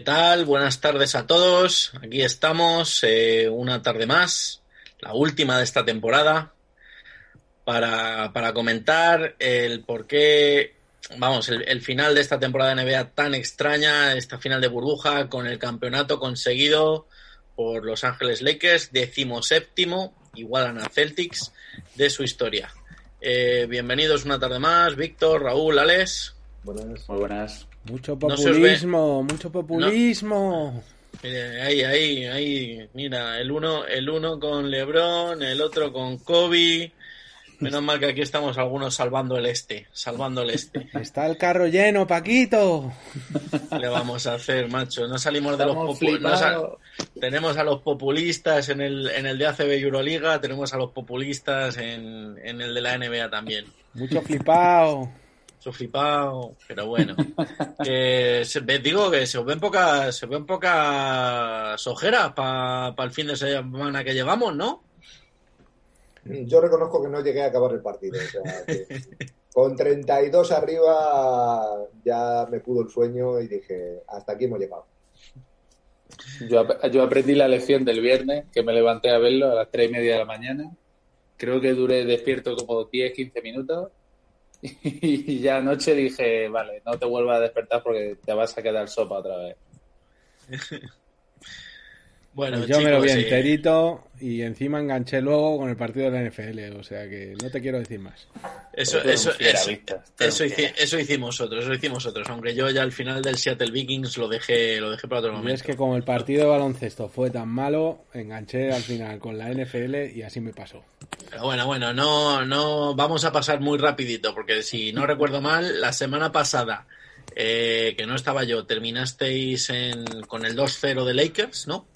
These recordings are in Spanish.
¿Qué tal? Buenas tardes a todos. Aquí estamos, eh, una tarde más, la última de esta temporada, para, para comentar el por qué, vamos, el, el, final de esta temporada de NBA tan extraña, esta final de burbuja, con el campeonato conseguido por Los Ángeles Lakers, decimoséptimo, igualan a Celtics, de su historia. Eh, bienvenidos una tarde más, Víctor, Raúl, Alex. Buenas. Muy buenas. Mucho populismo, no mucho populismo. No. Mire, ahí, ahí, ahí, mira, el uno, el uno con Lebron, el otro con Kobe. Menos mal que aquí estamos algunos salvando el este, salvando el este. Está el carro lleno, Paquito. Le vamos a hacer, macho. No salimos de los populistas. No tenemos a los populistas en el, en el de ACB Euroliga, tenemos a los populistas en, en el de la NBA también. Mucho flipado su flipado, pero bueno. que se, digo que se os ven pocas, se ven pocas ojeras para pa el fin de semana que llevamos, ¿no? Yo reconozco que no llegué a acabar el partido. O sea, que con 32 arriba ya me pudo el sueño y dije, hasta aquí hemos llegado. Yo, yo aprendí la lección del viernes, que me levanté a verlo a las 3 y media de la mañana. Creo que duré despierto como 10, 15 minutos y ya anoche dije, vale, no te vuelvas a despertar porque te vas a quedar sopa otra vez. bueno, pues yo chicos, me lo vi enterito y encima enganché luego con el partido de la NFL, o sea que no te quiero decir más. Eso, eso, eso, eso, eso, hicimos otros, eso hicimos otros, aunque yo ya al final del Seattle Vikings lo dejé, lo dejé para otro momento. Y es que como el partido de baloncesto fue tan malo, enganché al final con la NFL y así me pasó. Pero bueno, bueno, no, no, vamos a pasar muy rapidito, porque si no recuerdo mal, la semana pasada, eh, que no estaba yo, terminasteis en, con el 2-0 de Lakers, ¿no?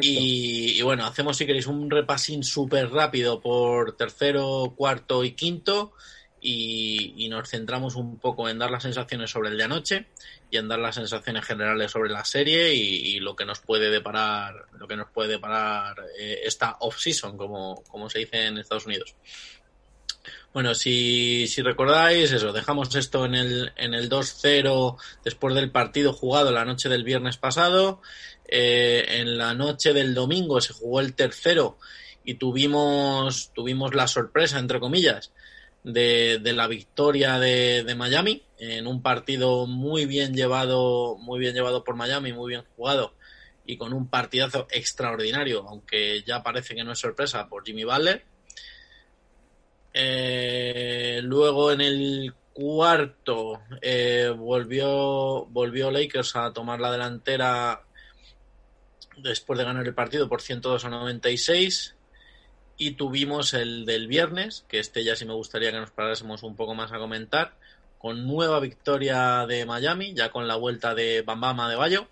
Y, bueno, hacemos si queréis un repasín súper rápido por tercero, cuarto y quinto y, nos centramos un poco en dar las sensaciones sobre el de anoche y en dar las sensaciones generales sobre la serie y, y lo que nos puede deparar, lo que nos puede deparar eh, esta off-season, como, como se dice en Estados Unidos. Bueno, si, si recordáis eso, dejamos esto en el, en el 2-0 después del partido jugado la noche del viernes pasado. Eh, en la noche del domingo se jugó el tercero y tuvimos, tuvimos la sorpresa, entre comillas, de, la victoria de, de, Miami en un partido muy bien llevado, muy bien llevado por Miami, muy bien jugado y con un partidazo extraordinario, aunque ya parece que no es sorpresa por Jimmy Butler. Eh, luego en el cuarto eh, volvió, volvió Lakers a tomar la delantera después de ganar el partido por 102 a 96 y tuvimos el del viernes, que este ya sí me gustaría que nos parásemos un poco más a comentar, con nueva victoria de Miami, ya con la vuelta de Bambama de Bayo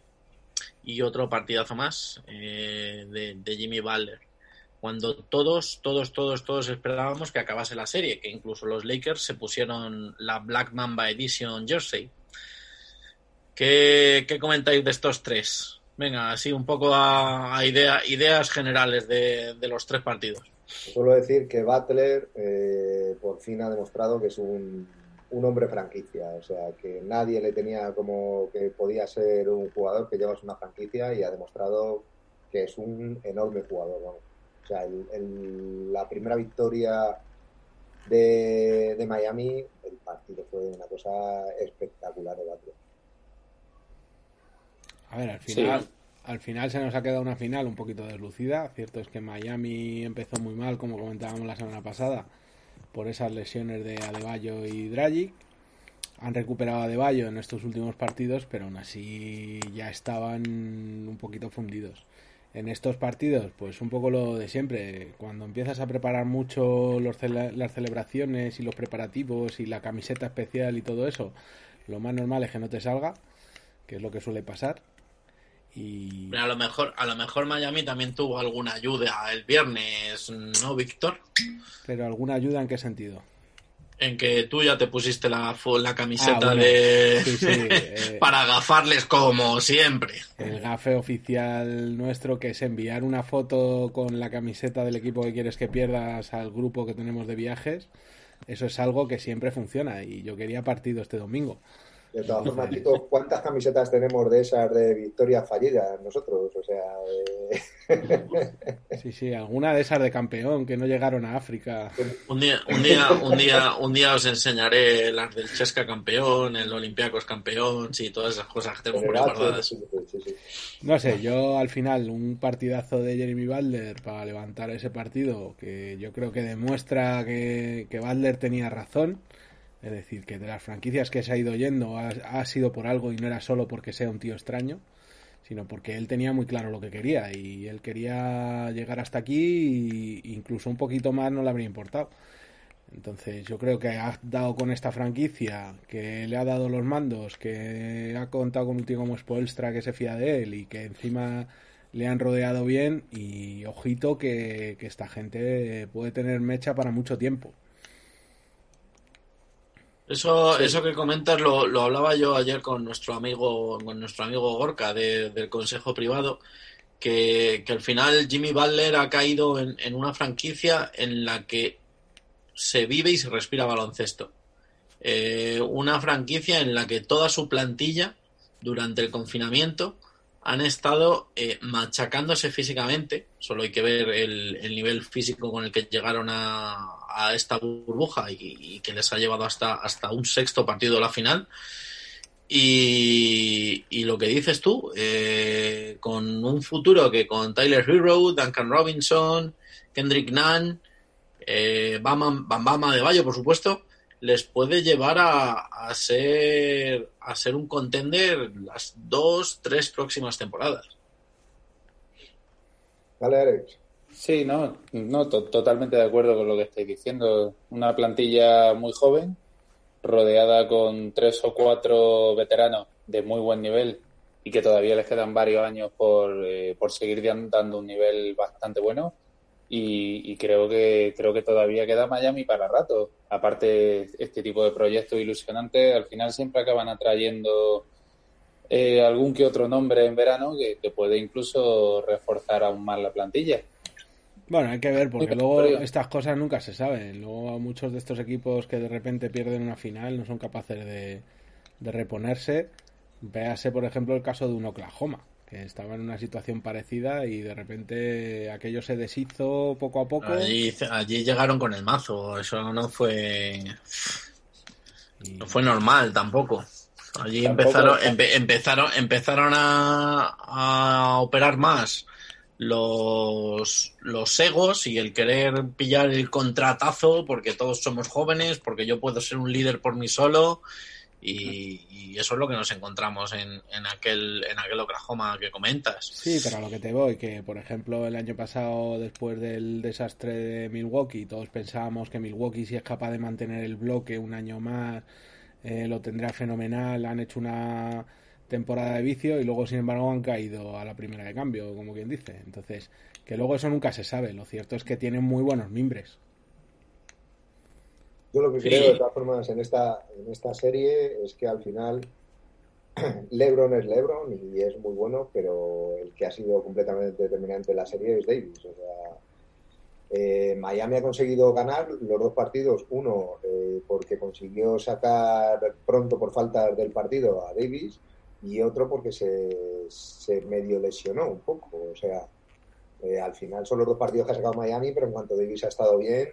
y otro partidazo más eh, de, de, Jimmy Butler. Cuando todos, todos, todos, todos esperábamos que acabase la serie, que incluso los Lakers se pusieron la Black Mamba Edition Jersey. ¿Qué, qué comentáis de estos tres? Venga, así un poco a, idea, ideas generales de, los tres partidos. Suelo decir que Butler eh, por fin ha demostrado que es un, un, hombre franquicia, o sea, que nadie le tenía como que podía ser un jugador que llevas una franquicia y ha demostrado que es un enorme jugador. O sea, el, la primera victoria de, de, Miami, el partido fue una cosa espectacular de Butler. A ver, al final, sí. al final se nos ha quedado una final un poquito deslucida. Cierto es que Miami empezó muy mal, como comentábamos la semana pasada, por esas lesiones de Adebayo y Dragic. Han recuperado a Adebayo en estos últimos partidos, pero aún así ya estaban un poquito fundidos. En estos partidos, pues un poco lo de siempre. Cuando empiezas a preparar mucho los cele las celebraciones y los preparativos y la camiseta especial y todo eso, lo más normal es que no te salga, que es lo que suele pasar y... A lo mejor, a lo mejor Miami también tuvo alguna ayuda el viernes, ¿no, Víctor? Pero alguna ayuda en qué sentido? En que tú ya te pusiste la, la camiseta ah, bueno. de sí, sí, eh... para agafarles como siempre. El gafe oficial nuestro que es enviar una foto con la camiseta del equipo que quieres que pierdas al grupo que tenemos de viajes. Eso es algo que siempre funciona y yo quería partido este domingo De todas formas, Tito, ¿cuántas camisetas tenemos de esas de victorias fallidas nosotros? O sea. Eh... Sí, sí, alguna de esas de campeón que no llegaron a África. Un día, un día, un día, un día os enseñaré las del Chesca campeón, el Olympiacos campeón, sí, todas esas cosas que tengo muy guardadas. Sí, sí, no sé, yo al final un partidazo de Jeremy Butler para levantar ese partido que yo creo que demuestra que, que Butler tenía razón es decir, que de las franquicias que se ha ido yendo ha, sido por algo y no era solo porque sea un tío extraño, sino porque él tenía muy claro lo que quería y él quería llegar hasta aquí e incluso un poquito más no le habría importado. Entonces yo creo que ha dado con esta franquicia, que le ha dado los mandos, que ha contado con un tío como Spoelstra que se fía de él y que encima le han rodeado bien y ojito que esta gente puede tener mecha para mucho tiempo. Eso, eso que comentas lo, lo, hablaba yo ayer con nuestro amigo, con nuestro amigo Gorka del Consejo Privado, que, al final Jimmy Butler ha caído en, en, una franquicia en la que se vive y se respira baloncesto. Eh, una franquicia en la que toda su plantilla durante el confinamiento han estado eh, machacándose físicamente. Solo hay que ver el, nivel físico con el que llegaron a, esta burbuja y, que les ha llevado hasta, hasta un sexto partido de la final. Y, lo que dices tú, eh, con un futuro que con Tyler Hero, Duncan Robinson, Kendrick Nunn, eh, Bama, de Bayo, por supuesto, les puede llevar a, ser a ser un contender las dos, tres próximas temporadas. Vale, Alex. Sí, no, no totalmente de acuerdo con lo que estáis diciendo. Una plantilla muy joven, rodeada con tres o cuatro veteranos de muy buen nivel y que todavía les quedan varios años por, eh, por seguir dando un nivel bastante bueno y, creo que creo que todavía queda Miami para rato. Aparte, este tipo de proyectos ilusionantes al final siempre acaban atrayendo eh, algún que otro nombre en verano que, puede incluso reforzar aún más la plantilla. Bueno, hay que ver, porque luego estas cosas nunca se saben. Luego muchos de estos equipos que de repente pierden una final no son capaces de, de reponerse. Véase, por ejemplo, el caso de un Oklahoma estaba en una situación parecida y de repente aquello se deshizo poco a poco. Allí, allí llegaron con el mazo, eso no fue. No fue normal tampoco. Allí empezaron, empezaron, empezaron a, a, operar más los, los egos y el querer pillar el contratazo porque todos somos jóvenes, porque yo puedo ser un líder por mí solo y, eso es lo que nos encontramos en, en, aquel, en aquel Oklahoma que comentas. Sí, pero a lo que te voy, que por ejemplo el año pasado, después del desastre de Milwaukee, todos pensábamos que Milwaukee si es capaz de mantener el bloque un año más, eh, lo tendrá fenomenal, han hecho una temporada de vicio y luego sin embargo han caído a la primera de cambio, como quien dice. Entonces, que luego eso nunca se sabe, lo cierto es que tienen muy buenos mimbres. Yo lo que creo, de todas formas, en esta, en esta serie es que al final LeBron es LeBron y es muy bueno, pero el que ha sido completamente determinante en la serie es Davis. O sea, eh, Miami ha conseguido ganar los dos partidos, uno eh, porque consiguió sacar pronto por falta del partido a Davis y otro porque se, se medio lesionó un poco. O sea, eh, al final son los dos partidos que ha sacado Miami, pero en cuanto Davis ha estado bien,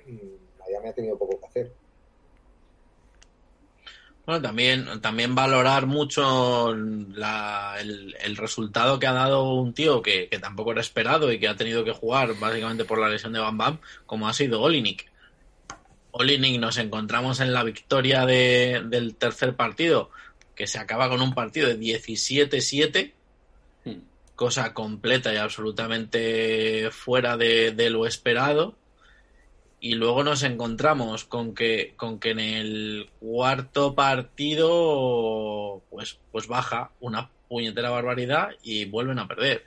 Miami ha tenido poco que hacer. Bueno, también, también valorar mucho la, el, resultado que ha dado un tío que, tampoco era esperado y que ha tenido que jugar básicamente por la lesión de Bam Bam, como ha sido Olinik. Olinik nos encontramos en la victoria de, del tercer partido, que se acaba con un partido de 17-7, hmm. cosa completa y absolutamente fuera de, de lo esperado y luego nos encontramos con que con que en el cuarto partido pues pues baja una puñetera barbaridad y vuelven a perder.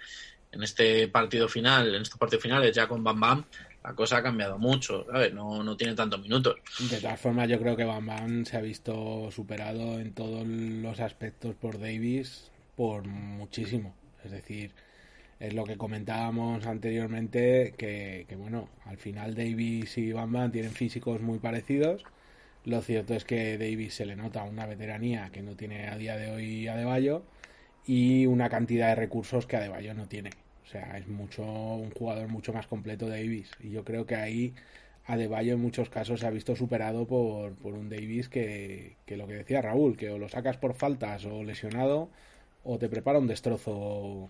En este partido final en estos partidos finales ya con Bam Bam la cosa ha cambiado mucho. No no tiene tantos minutos. De todas formas yo creo que Bam Bam se ha visto superado en todos los aspectos por Davis por muchísimo. Es decir es lo que comentábamos anteriormente, que, bueno, al final Davis y Bamba tienen físicos muy parecidos, Lo cierto es que Davis se le nota una veteranía que no tiene a día de hoy Adebayo y una cantidad de recursos que Adebayo no tiene. O sea, es mucho un jugador mucho más completo Davis y yo creo que ahí Adebayo en muchos casos se ha visto superado por, por un Davis que, que lo que decía Raúl, que o lo sacas por faltas o lesionado o te prepara un destrozo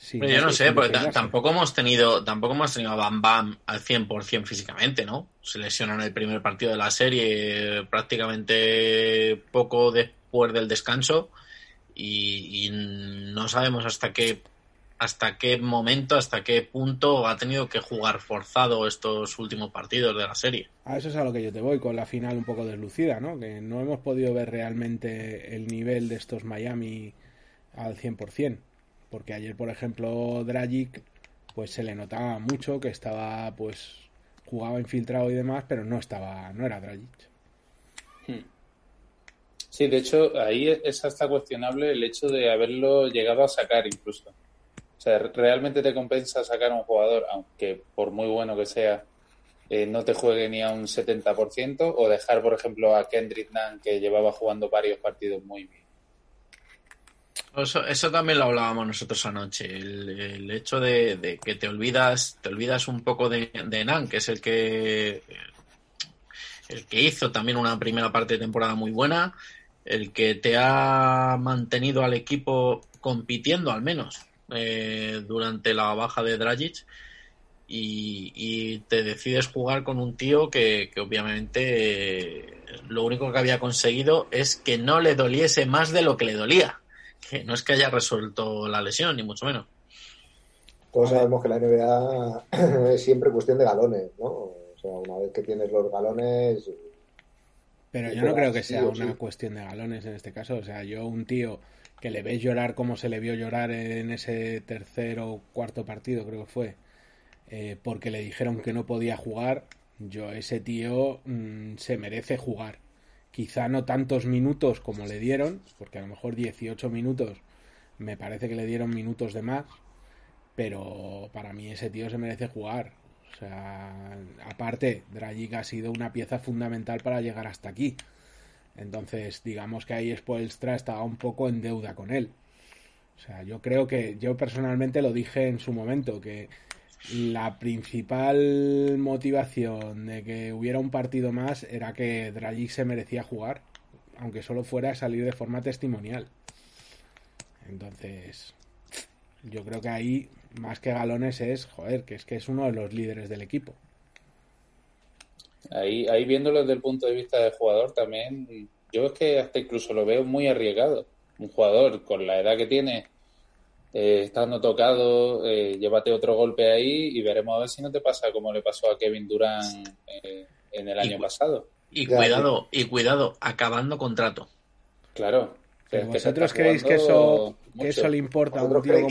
Sí, yo no sé, porque tampoco hemos tenido tampoco hemos tenido a Bam Bam al 100% físicamente, ¿no? Se lesionó en el primer partido de la serie prácticamente poco después del descanso y, no sabemos hasta qué hasta qué momento, hasta qué punto ha tenido que jugar forzado estos últimos partidos de la serie. A eso es a lo que yo te voy, con la final un poco deslucida, ¿no? Que no hemos podido ver realmente el nivel de estos Miami al 100% porque ayer, por ejemplo, Dragic, pues se le notaba mucho que estaba, pues, jugaba infiltrado y demás, pero no estaba, no era Dragic. Hmm. Sí, de hecho, ahí es hasta cuestionable el hecho de haberlo llegado a sacar incluso. O sea, realmente te compensa sacar a un jugador, aunque por muy bueno que sea, eh, no te juegue ni a un 70%, o dejar, por ejemplo, a Kendrick Nunn, que llevaba jugando varios partidos muy bien eso, también lo hablábamos nosotros anoche, el, hecho de, que te olvidas, te olvidas un poco de, de Nan, que es el que el que hizo también una primera parte de temporada muy buena, el que te ha mantenido al equipo compitiendo al menos eh, durante la baja de Dragic y, te decides jugar con un tío que, obviamente eh, lo único que había conseguido es que no le doliese más de lo que le dolía que no es que haya resuelto la lesión, ni mucho menos. Todos sabemos que la NBA es siempre cuestión de galones, ¿no? O sea, una vez que tienes los galones. Pero yo no creo que sea una cuestión de galones en este caso. O sea, yo, un tío que le ves llorar como se le vio llorar en ese tercer o cuarto partido, creo que fue, eh, porque le dijeron que no podía jugar, yo, ese tío mm, se merece jugar quizá no tantos minutos como le dieron, porque a lo mejor 18 minutos me parece que le dieron minutos de más, pero para mí ese tío se merece jugar. O sea, aparte, Dragic ha sido una pieza fundamental para llegar hasta aquí. Entonces, digamos que ahí Spoelstra estaba un poco en deuda con él. O sea, yo creo que yo personalmente lo dije en su momento, que la principal motivación de que hubiera un partido más era que Dragic se merecía jugar, aunque solo fuera salir de forma testimonial. Entonces, yo creo que ahí, más que galones, es, joder, que es que es uno de los líderes del equipo. Ahí, ahí viéndolo desde el punto de vista del jugador también, yo es que hasta incluso lo veo muy arriesgado. Un jugador con la edad que tiene, eh, estando tocado, eh, llévate otro golpe ahí y veremos a ver si no te pasa como le pasó a Kevin Durant eh, en el año pasado. Y cuidado, y cuidado, acabando contrato. Claro. ¿Vosotros creéis que eso, eso le importa a un tío como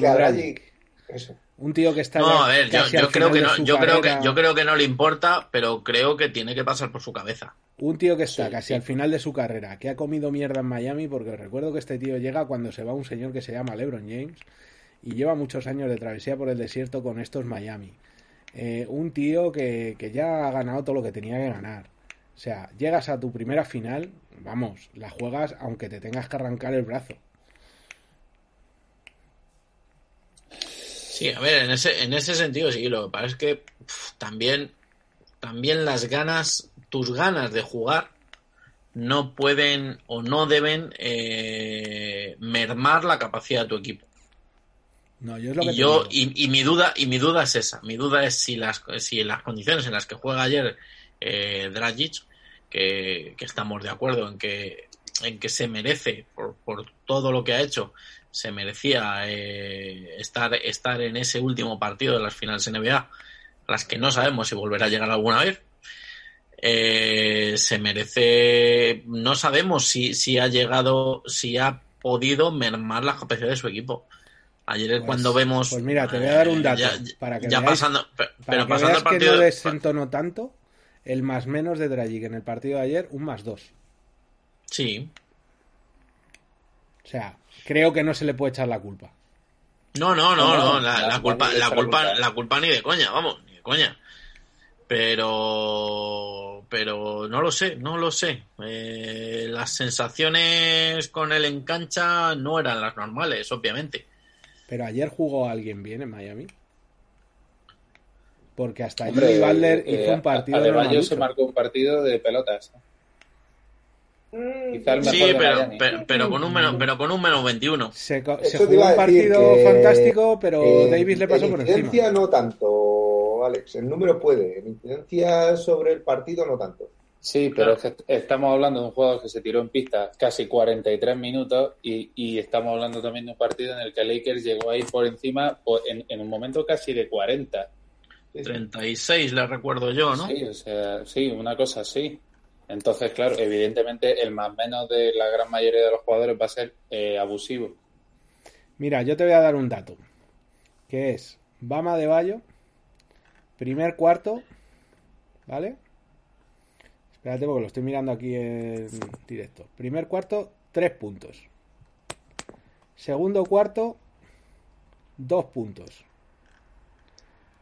Un tío que está No, a ver, yo, creo que no, yo creo que yo creo que no le importa, pero creo que tiene que pasar por su cabeza. Un tío que está casi al final de su carrera, que ha comido mierda en Miami, porque recuerdo que este tío llega cuando se va un señor que se llama LeBron James y lleva muchos años de travesía por el desierto con estos Miami. Eh, un tío que, ya ha ganado todo lo que tenía que ganar. O sea, llegas a tu primera final, vamos, la juegas aunque te tengas que arrancar el brazo. Sí, a ver, en ese, en ese sentido sí, lo que pasa es que también, también las ganas, tus ganas de jugar no pueden o no deben eh, mermar la capacidad de tu equipo y yo y, mi duda y mi duda es esa. Mi duda es si las si las condiciones en las que juega ayer eh, Dragic, que, estamos de acuerdo en que en que se merece por, por todo lo que ha hecho, se merecía eh, estar estar en ese último partido de las finales NBA, las que no sabemos si volverá a llegar alguna vez. Eh, se merece, no sabemos si, si ha llegado, si ha podido mermar la capacidad de su equipo. Ayer es cuando pues, vemos. Pues mira, te voy a dar un dato. para que ya pasando. Pero, pasando el partido. Que no desentonó tanto el más menos de Dragic en el partido de ayer, un más dos. Sí. O sea, creo que no se le puede echar la culpa. No, no, no, no. La, culpa, la culpa, la culpa ni de coña, vamos, ni de coña. Pero. pero no lo sé, no lo sé. Eh, las sensaciones con él en cancha no eran las normales, obviamente. Pero ayer jugó alguien bien en Miami. Porque hasta Hombre, Valder eh, hizo un partido de Adebayo se marcó un partido de pelotas. Quizá el mejor Sí, de pero, Miami. pero, pero con un menos, pero con un menos 21. Se, jugó un partido que, fantástico, pero eh, Davis le pasó en por incidencia encima. no tanto, Alex. El número puede. En incidencia sobre el partido no tanto. Sí, pero Claro. es que estamos hablando de un jugador que se tiró en pista casi 43 minutos y, y estamos hablando también de un partido en el que Lakers llegó a ir por encima por- en, en un momento casi de 40. Sí, sí. 36 le recuerdo yo, ¿no? Sí, o sea, sí, una cosa así. Entonces, claro, evidentemente el más menos de la gran mayoría de los jugadores va a ser eh, abusivo. Mira, yo te voy a dar un dato. Que es Bama de Bayo, primer cuarto, ¿vale? Espérate porque lo estoy mirando aquí en directo. Primer cuarto, tres puntos. Segundo cuarto, dos puntos.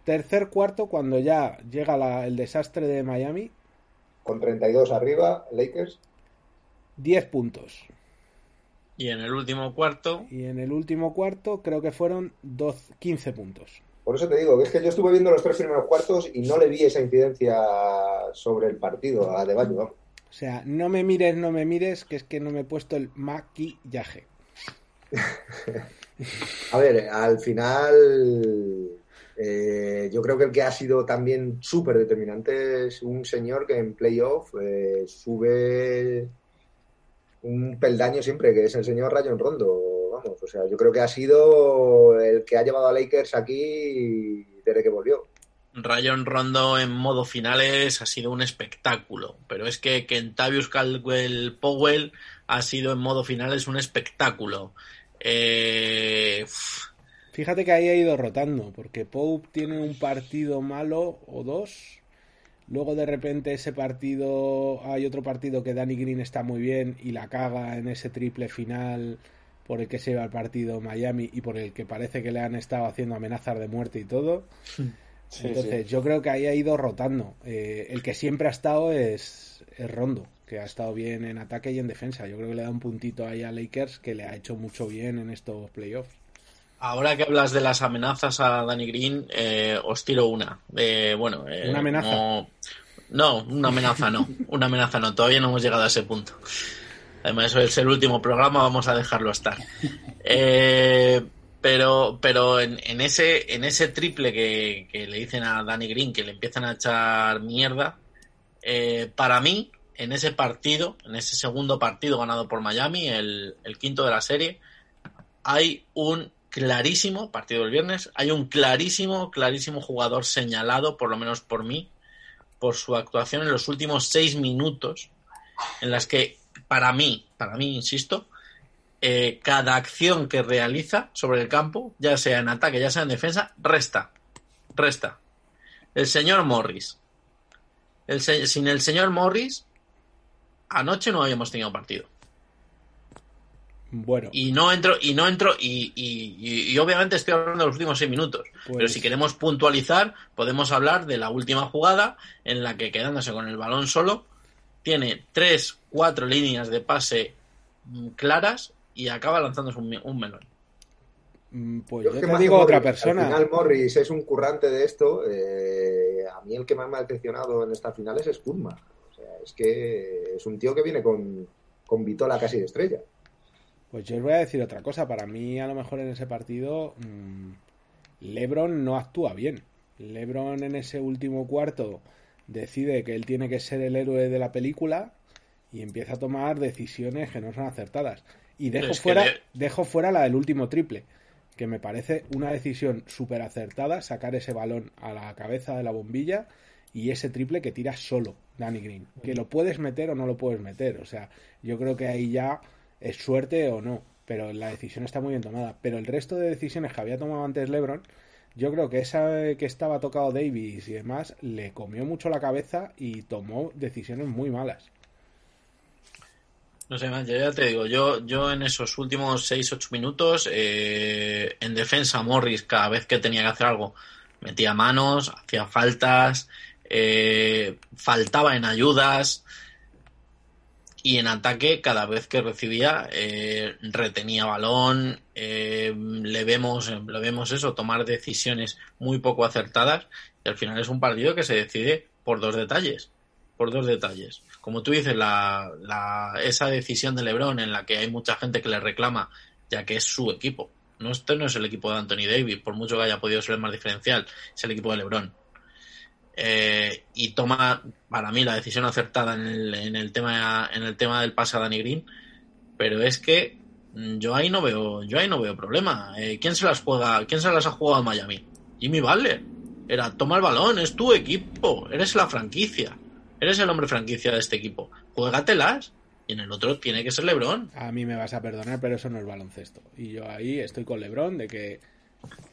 Tercer cuarto, cuando ya llega la- el desastre de Miami, Con 32 arriba, Lakers. 10 puntos. Y en el último cuarto, Y en el último cuarto creo que fueron 12, 15 puntos. Por eso te digo, que es que yo estuve viendo los tres primeros cuartos y no le vi esa incidencia sobre el partido a vamos. O sea, no me mires, no me mires, que es que no me he puesto el maquillaje. A ver, al final, eh, yo creo que el que ha sido también súper determinante es un señor que en playoff eh, sube un peldaño siempre, que es el señor Rayon Rondo. O sea, yo creo que ha sido el que ha llevado a Lakers aquí desde que volvió. Rayon Rondo en modo finales ha sido un espectáculo. Pero es que Kentavious Caldwell Powell ha sido en modo finales un espectáculo. Eh, Fíjate que ahí ha ido rotando, porque Pope tiene un partido malo o dos. Luego de repente ese partido, hay otro partido que Danny Green está muy bien y la caga en ese triple final por el que se lleva el partido Miami y por el que parece que le han estado haciendo amenazas de muerte y todo. Sí, Entonces, sí. yo creo que ahí ha ido rotando. Eh, el que siempre ha estado es, es Rondo, que ha estado bien en ataque y en defensa. Yo creo que le da un puntito ahí a Lakers que le ha hecho mucho bien en estos playoffs. ahora que hablas de las amenazas a Danny Green, eh, os tiro una. Eh, bueno, eh, ¿Una amenaza? No, no, una amenaza no. Una amenaza no. Todavía no hemos llegado a ese punto. Además, eso es el último programa, vamos a dejarlo estar. Eh, pero pero en, en ese en ese triple que, que le dicen a Danny Green que le empiezan a echar mierda, eh, para mí, en ese partido, en ese segundo partido ganado por Miami, el, el quinto de la serie, hay un clarísimo, partido del viernes, hay un clarísimo, clarísimo jugador señalado, por lo menos por mí, por su actuación en los últimos seis minutos, en las que, para mí, para mí, insisto, eh, cada acción que realiza sobre el campo, ya sea en ataque, ya sea en defensa, resta. Resta. El señor Morris. El se- sin el señor Morris, anoche no habíamos tenido partido. Bueno, Y no entro, y no entro, y, y- y- y obviamente estoy hablando de los últimos seis minutos. Pues- Pero si queremos puntualizar, podemos hablar de la última jugada en la que quedándose con el balón solo, tiene tres, cuatro líneas de pase mm, claras y acaba lanzándose un, un melón. mm, pues Yo yo es que te digo otra persona. Al final Morris es un currante de esto. eh, a mí el que más me ha decepcionado en estas finales es Kuzma. O sea, es que es un tío que viene con, con Vitola casi de estrella. Pues yo os voy a decir otra cosa. Para mí, a lo mejor en ese partido, mm, LeBron no actúa bien. LeBron en ese último cuarto decide que él tiene que ser el héroe de la película y empieza a tomar decisiones que no son acertadas. Y dejo Es fuera, le- dejo fuera la del último triple, que me parece una decisión súper acertada, sacar ese balón a la cabeza de la bombilla y ese triple que tira solo Danny Green. Que lo puedes meter o no lo puedes meter. O sea, yo creo que ahí ya es suerte o no. Pero la decisión está muy bien tomada. Pero el resto de decisiones que había tomado antes LeBron, yo creo que esa que estaba tocado Davis y demás, le comió mucho la cabeza y tomó decisiones muy malas. No sé, man, yo ya te digo, yo, yo en esos últimos 6-8 minutos, eh, en defensa, Morris, cada vez que tenía que hacer algo, metía manos, hacía faltas, eh, faltaba en ayudas y en ataque cada vez que recibía eh, retenía balón, eh, le vemos le vemos eso tomar decisiones muy poco acertadas y al final es un partido que se decide por dos detalles, por dos detalles. Como tú dices, la, la, esa decisión de LeBron en la que hay mucha gente que le reclama, ya que es su equipo. No, este no es el equipo de Anthony Davis, por mucho que haya podido ser el más diferencial, es el equipo de LeBron. Eh, y toma para mí la decisión acertada en el, en el tema en el tema del pase a Danny Green. Pero es que yo ahí no veo yo ahí no veo problema. Eh, quién se las juega quién se las ha jugado a Miami Jimmy Butler. Era toma el balón es tu equipo eres la franquicia eres el hombre franquicia de este equipo. Juégatelas. Y en el otro tiene que ser LeBron. A mí me vas a perdonar pero eso no es baloncesto. Y yo ahí estoy con LeBron de que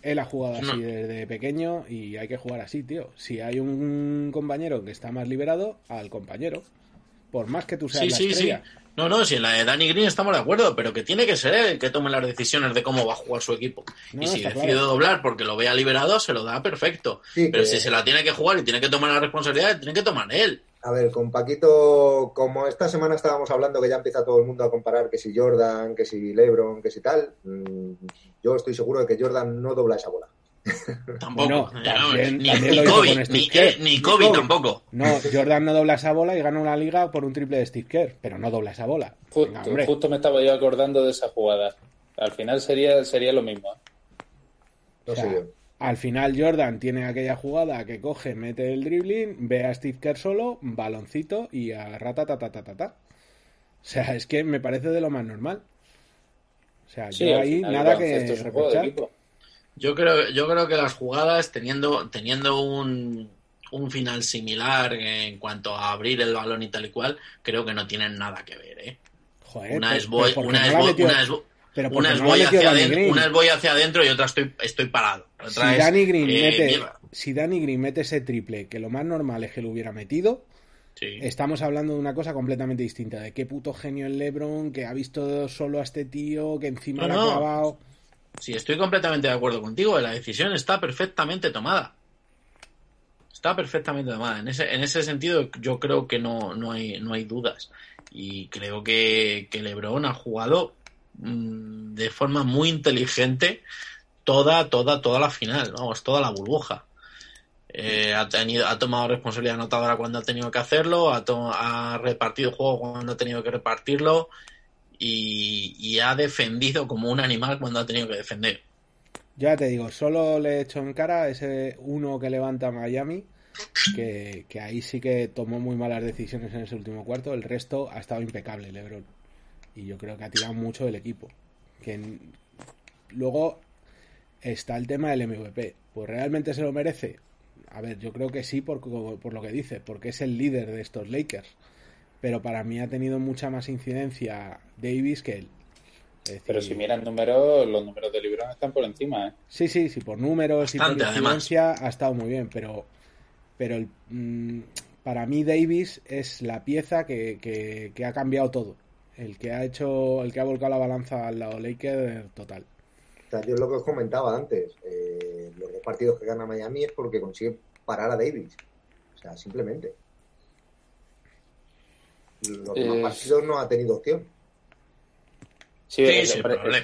él ha jugado así No. desde pequeño y hay que jugar así, tío. Si hay un compañero que está más liberado, al compañero. Por más que tú seas Sí, la sí, sí. estrella. No, no, si en la de Danny Green estamos de acuerdo, pero que tiene que ser él el que tome las decisiones de cómo va a jugar su equipo. No, y si decide claro. doblar porque lo vea liberado, se lo da perfecto. Sí, pero que- si se la tiene que jugar y tiene que tomar la responsabilidad, tiene que tomar él. A ver, con Paquito, como esta semana estábamos hablando que ya empieza todo el mundo a comparar que si Jordan, que si LeBron, que si tal, mm, yo estoy seguro de que Jordan no dobla esa bola. Tampoco. Bueno, también- ni, también ni Kobe, ni, eh, ni Kobe Kobe. tampoco. No, Jordan no dobla esa bola y gana una liga por un triple de Steve Kerr, pero no dobla esa bola. Justo, Venga, hombre. justo me estaba yo acordando de esa jugada. Al final sería, sería lo mismo. No O sea, sé yo. Al final Jordan tiene aquella jugada que coge, mete el dribbling, ve a Steve Kerr solo, baloncito y a rata ta ta ta ta ta. O sea, es que me parece de lo más normal. O sea, Sí, yo ahí final nada que baloncesto es un juego de reprochar. equipo. Yo creo, yo creo que las jugadas, teniendo, teniendo un, un final similar en cuanto a abrir el balón y tal y cual, creo que no tienen nada que ver, ¿eh? Joder, Una es voy, una es voy, una es, pero porque una es no la voy metió hacia adentro, una es voy hacia adentro y otra estoy, estoy parado. Otra Si es, Danny Green eh, mete, si Danny Green mete ese triple, que lo más normal es que lo hubiera metido, Sí. estamos hablando de una cosa completamente distinta. De qué puto genio el LeBron, que ha visto solo a este tío, que encima No, lo ha no. clavado. Sí, estoy completamente de acuerdo contigo. La decisión está perfectamente tomada. Está perfectamente tomada. En ese, en ese sentido, yo creo que no, no, hay, no hay dudas. Y creo que, que LeBron ha jugado mm, de forma muy inteligente toda, toda, toda la final. Vamos, toda la burbuja. Eh, ha, tenido, ha tomado responsabilidad anotadora cuando ha tenido que hacerlo, ha, repartido juego cuando ha tenido que repartirlo y, ha defendido como un animal cuando ha tenido que defender. Ya te digo, solo le he hecho en cara ese uno que levanta Miami, que, ahí sí que tomó muy malas decisiones en ese último cuarto. El resto ha estado impecable, LeBron. Y yo creo que ha tirado mucho del equipo. Que Luego está el tema del MVP. Pues realmente se lo merece. A ver, yo creo que sí por, por lo que dice, porque es el líder de estos Lakers. Pero para mí ha tenido mucha más incidencia Davis que él. Decir, Pero si miran números, los números de LeBron están por encima. ¿eh? Sí, sí, sí, por números Bastante, y por incidencia ha estado muy bien, pero, pero el, mm, para mí Davis es la pieza que, que, que ha cambiado todo. El que ha hecho, el que ha volcado la balanza al lado Laker total. Sea, yo lo que os comentaba antes, eh, los dos partidos que gana Miami es porque consigue parar a Davis. O sea, simplemente. Los demás partidos no ha tenido opción. Sí, Sí, es-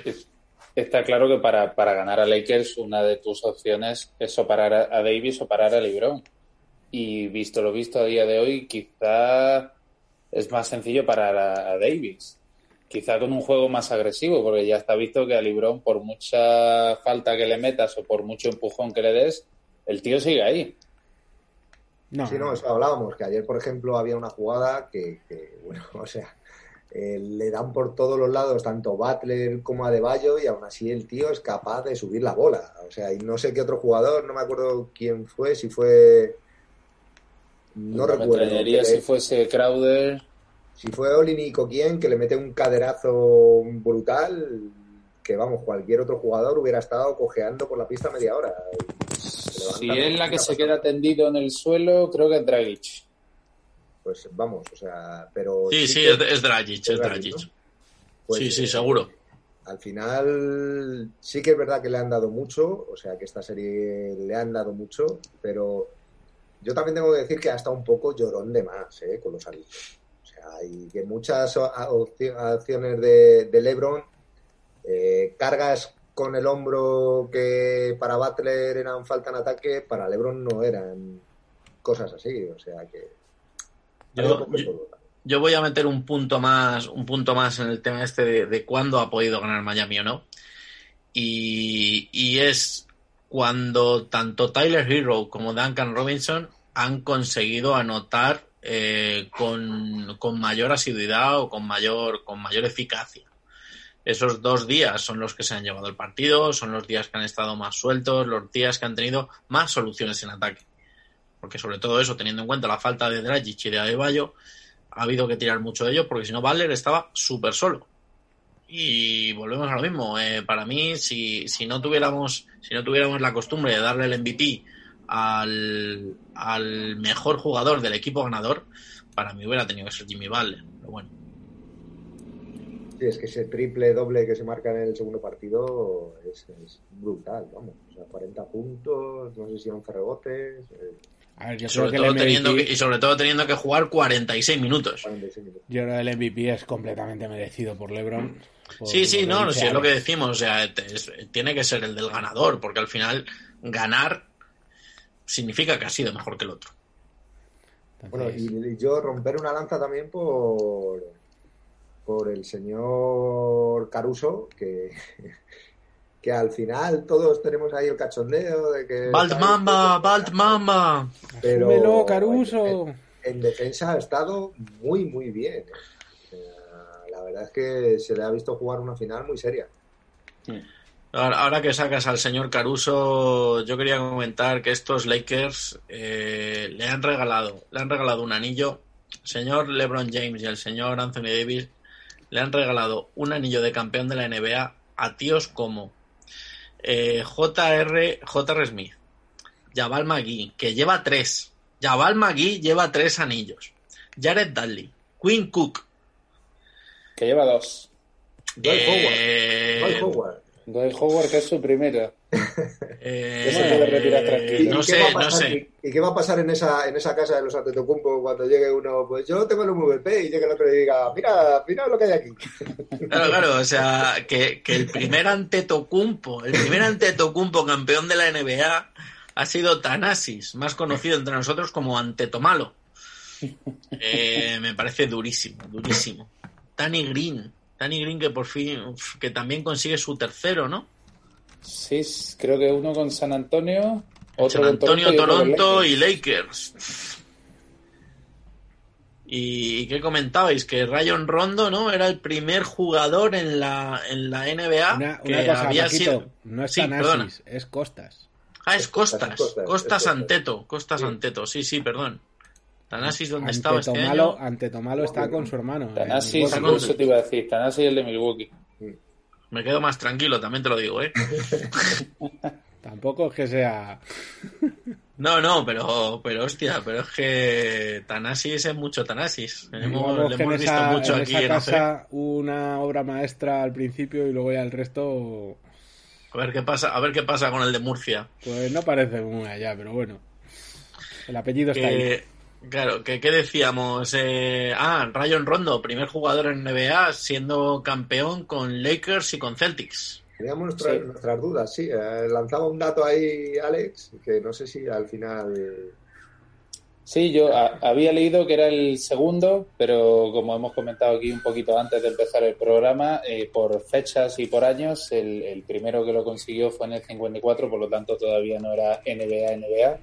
es- está claro que para, para ganar a Lakers una de tus opciones es o parar a, a Davis o parar a LeBron. Y visto lo visto a día de hoy, quizá es más sencillo parar a, a Davis. Quizá con un juego más agresivo, porque ya está visto que a LeBron, por mucha falta que le metas o por mucho empujón que le des, el tío sigue ahí. No, Sí, no, eso hablábamos, que ayer, por ejemplo, había una jugada que, que, bueno, o sea, eh, le dan por todos los lados tanto Butler como a Bayo y aún así el tío es capaz de subir la bola. O sea, y no sé qué otro jugador, no me acuerdo quién fue, si fue... No, me recuerdo. extrañaría que si fuese Crowder. Si fue Olinick o quién, que le mete un caderazo brutal, que vamos, cualquier otro jugador hubiera estado cojeando por la pista media hora. Si es la que se queda tendido en el suelo, creo que es Dragic. Pues vamos, o sea, pero... Sí, sí, que- es, es Dragic, es Dragic, Dragic. pues, sí, sí, eh, seguro. Al final sí que es verdad que le han dado mucho, o sea que esta serie le han dado mucho, pero yo también tengo que decir que ha estado un poco llorón de más ¿eh? con los árbitros. Y que muchas acciones de, de LeBron, eh, cargas con el hombro que para Butler eran falta en ataque, para LeBron no eran cosas así. O sea que. Yo, yo, voy a meter un punto más, un punto más en el tema este de, de cuándo ha podido ganar Miami o no. Y, y es cuando tanto Tyler Hero como Duncan Robinson han conseguido anotar eh, con, con, mayor asiduidad o con mayor, con mayor eficacia. Esos dos días son los que se han llevado el partido, son los días que han estado más sueltos, los días que han tenido más soluciones en ataque. Porque sobre todo eso, teniendo en cuenta la falta de Dragic y de Adebayo, ha habido que tirar mucho de ello porque si no, Butler estaba súper solo. Y volvemos a lo mismo. Eh, para mí, si, si, no tuviéramos, si no tuviéramos la costumbre de darle el MVP al, al mejor jugador del equipo ganador, para mí hubiera tenido que ser Jimmy Butler. Pero bueno. Sí, es que ese triple doble que se marca en el segundo partido es, es brutal, vamos. O sea, 40 puntos, no sé si 11 rebotes. Eh. Ver, yo y, sobre todo MVP... teniendo que, y sobre todo teniendo que jugar 46 minutos. 46 minutos. Yo creo que el MVP es completamente merecido por LeBron. Por sí, sí, no, no, sí, es lo que decimos. O sea, es, tiene que ser el del ganador, porque al final ganar significa que ha sido mejor que el otro. Bueno, y, yo romper una lanza también por, por el señor Caruso, que, que al final todos tenemos ahí el cachondeo de que... ¡Baltmamba! ¡Baltmamba! Pero Caruso! En, en, defensa ha estado muy, muy bien. La verdad es que se le ha visto jugar una final muy seria. Ahora que sacas al señor Caruso, yo quería comentar que estos Lakers eh, le han regalado, le han regalado un anillo. El señor LeBron James y el señor Anthony Davis le han regalado un anillo de campeón de la NBA a tíos como eh, JR, JR Smith, Jabal McGee, que lleva tres. Jabal McGee lleva tres anillos. Jared Dudley, Quinn Cook. Que lleva dos. Eh... Dwight Howard. Dwight Howard, que es su primera. Eh, se puede retirar tranquilo. No sé, no sé. ¿Y qué va a pasar en esa, en esa casa de los Antetokounmpo cuando llegue uno? Pues yo tengo el MVP y llegue el otro y diga, mira, mira lo que hay aquí. Claro, claro, o sea, que, que el primer Antetokounmpo, el primer Antetokounmpo campeón de la NBA ha sido Tanasis, más conocido entre nosotros como Antetomalo. Eh, me parece durísimo, durísimo. Danny Green, Danny Green que por fin, que también consigue su tercero, ¿no? Sí, creo que uno con San Antonio, otro San Antonio, con Toronto, Toronto y Lakers. ¿Y qué comentabais? Que Rayon Rondo, ¿no? Era el primer jugador en la, en la NBA Una, que una cosa, había sido. no es Sí, es Costas. Ah, es Costas. Costas, Costas, Costas. Anteto. Costas Sí. Anteto. Sí, sí, perdón. Tanasis, ¿dónde estaba este año? Antetomalo, Antetomalo está con su hermano. Milwaukee. con- eso te iba a decir. Tanasis el de Milwaukee. Me quedo más tranquilo, también te lo digo, ¿eh? Tampoco es que sea. No, no, pero, pero hostia, pero es que Tanasis es mucho Tanasis. Hemos, le hemos visto esa, mucho en aquí esa en casa una obra maestra al principio y luego ya el resto, A ver qué pasa, a ver qué pasa con el de Murcia. pues no parece muy allá, pero bueno. El apellido está ahí. Claro, que qué decíamos, Eh, ah, Rayon Rondo, primer jugador en NBA siendo campeón con Lakers y con Celtics. Teníamos nuestra- Sí. nuestras dudas, sí. Eh, lanzaba un dato ahí, Alex, que no sé si al final. eh, Sí, yo a- había leído que era el segundo, pero como hemos comentado aquí un poquito antes de empezar el programa, eh, por fechas y por años, el, el primero que lo consiguió fue en el 54, por lo tanto todavía no era NBA, NBA.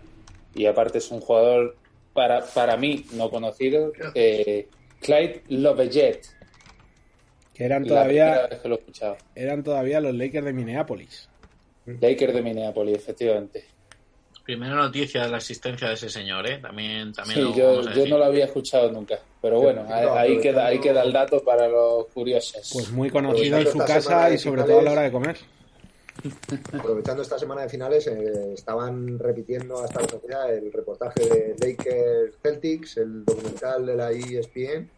Y aparte es un jugador, para, para mí, no conocido, eh, Clyde Lovejet. Que eran todavía, que lo he escuchado. eran todavía los Lakers de Minneapolis. Lakers de Minneapolis, efectivamente. Primera noticia de la existencia de ese señor, ¿eh? También, también Sí, lo yo, yo no lo había escuchado nunca. Pero bueno, No, ahí, ahí queda, ahí queda el dato para los curiosos. Pues muy conocido en su casa y sobre todo a la hora de comer. Aprovechando esta semana de finales, eh, estaban repitiendo hasta la sociedad el reportaje de Lakers Celtics, el documental de la ESPN,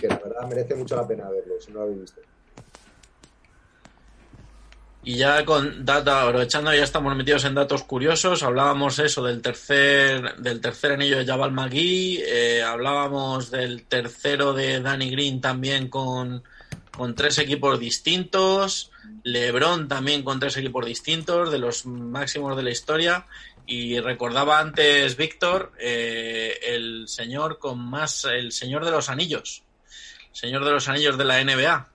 que la verdad merece mucho la pena verlo, si no lo habéis visto. Y ya con data, aprovechando, ya estamos metidos en datos curiosos. Hablábamos eso del tercer, del tercer anillo de Jabal Magui. Eh, hablábamos del tercero de Danny Green también con, con tres equipos distintos. Lebron también con tres equipos distintos, de los máximos de la historia. Y recordaba antes Víctor, eh, el señor con más, el señor de los anillos. Señor de los anillos de la NBA.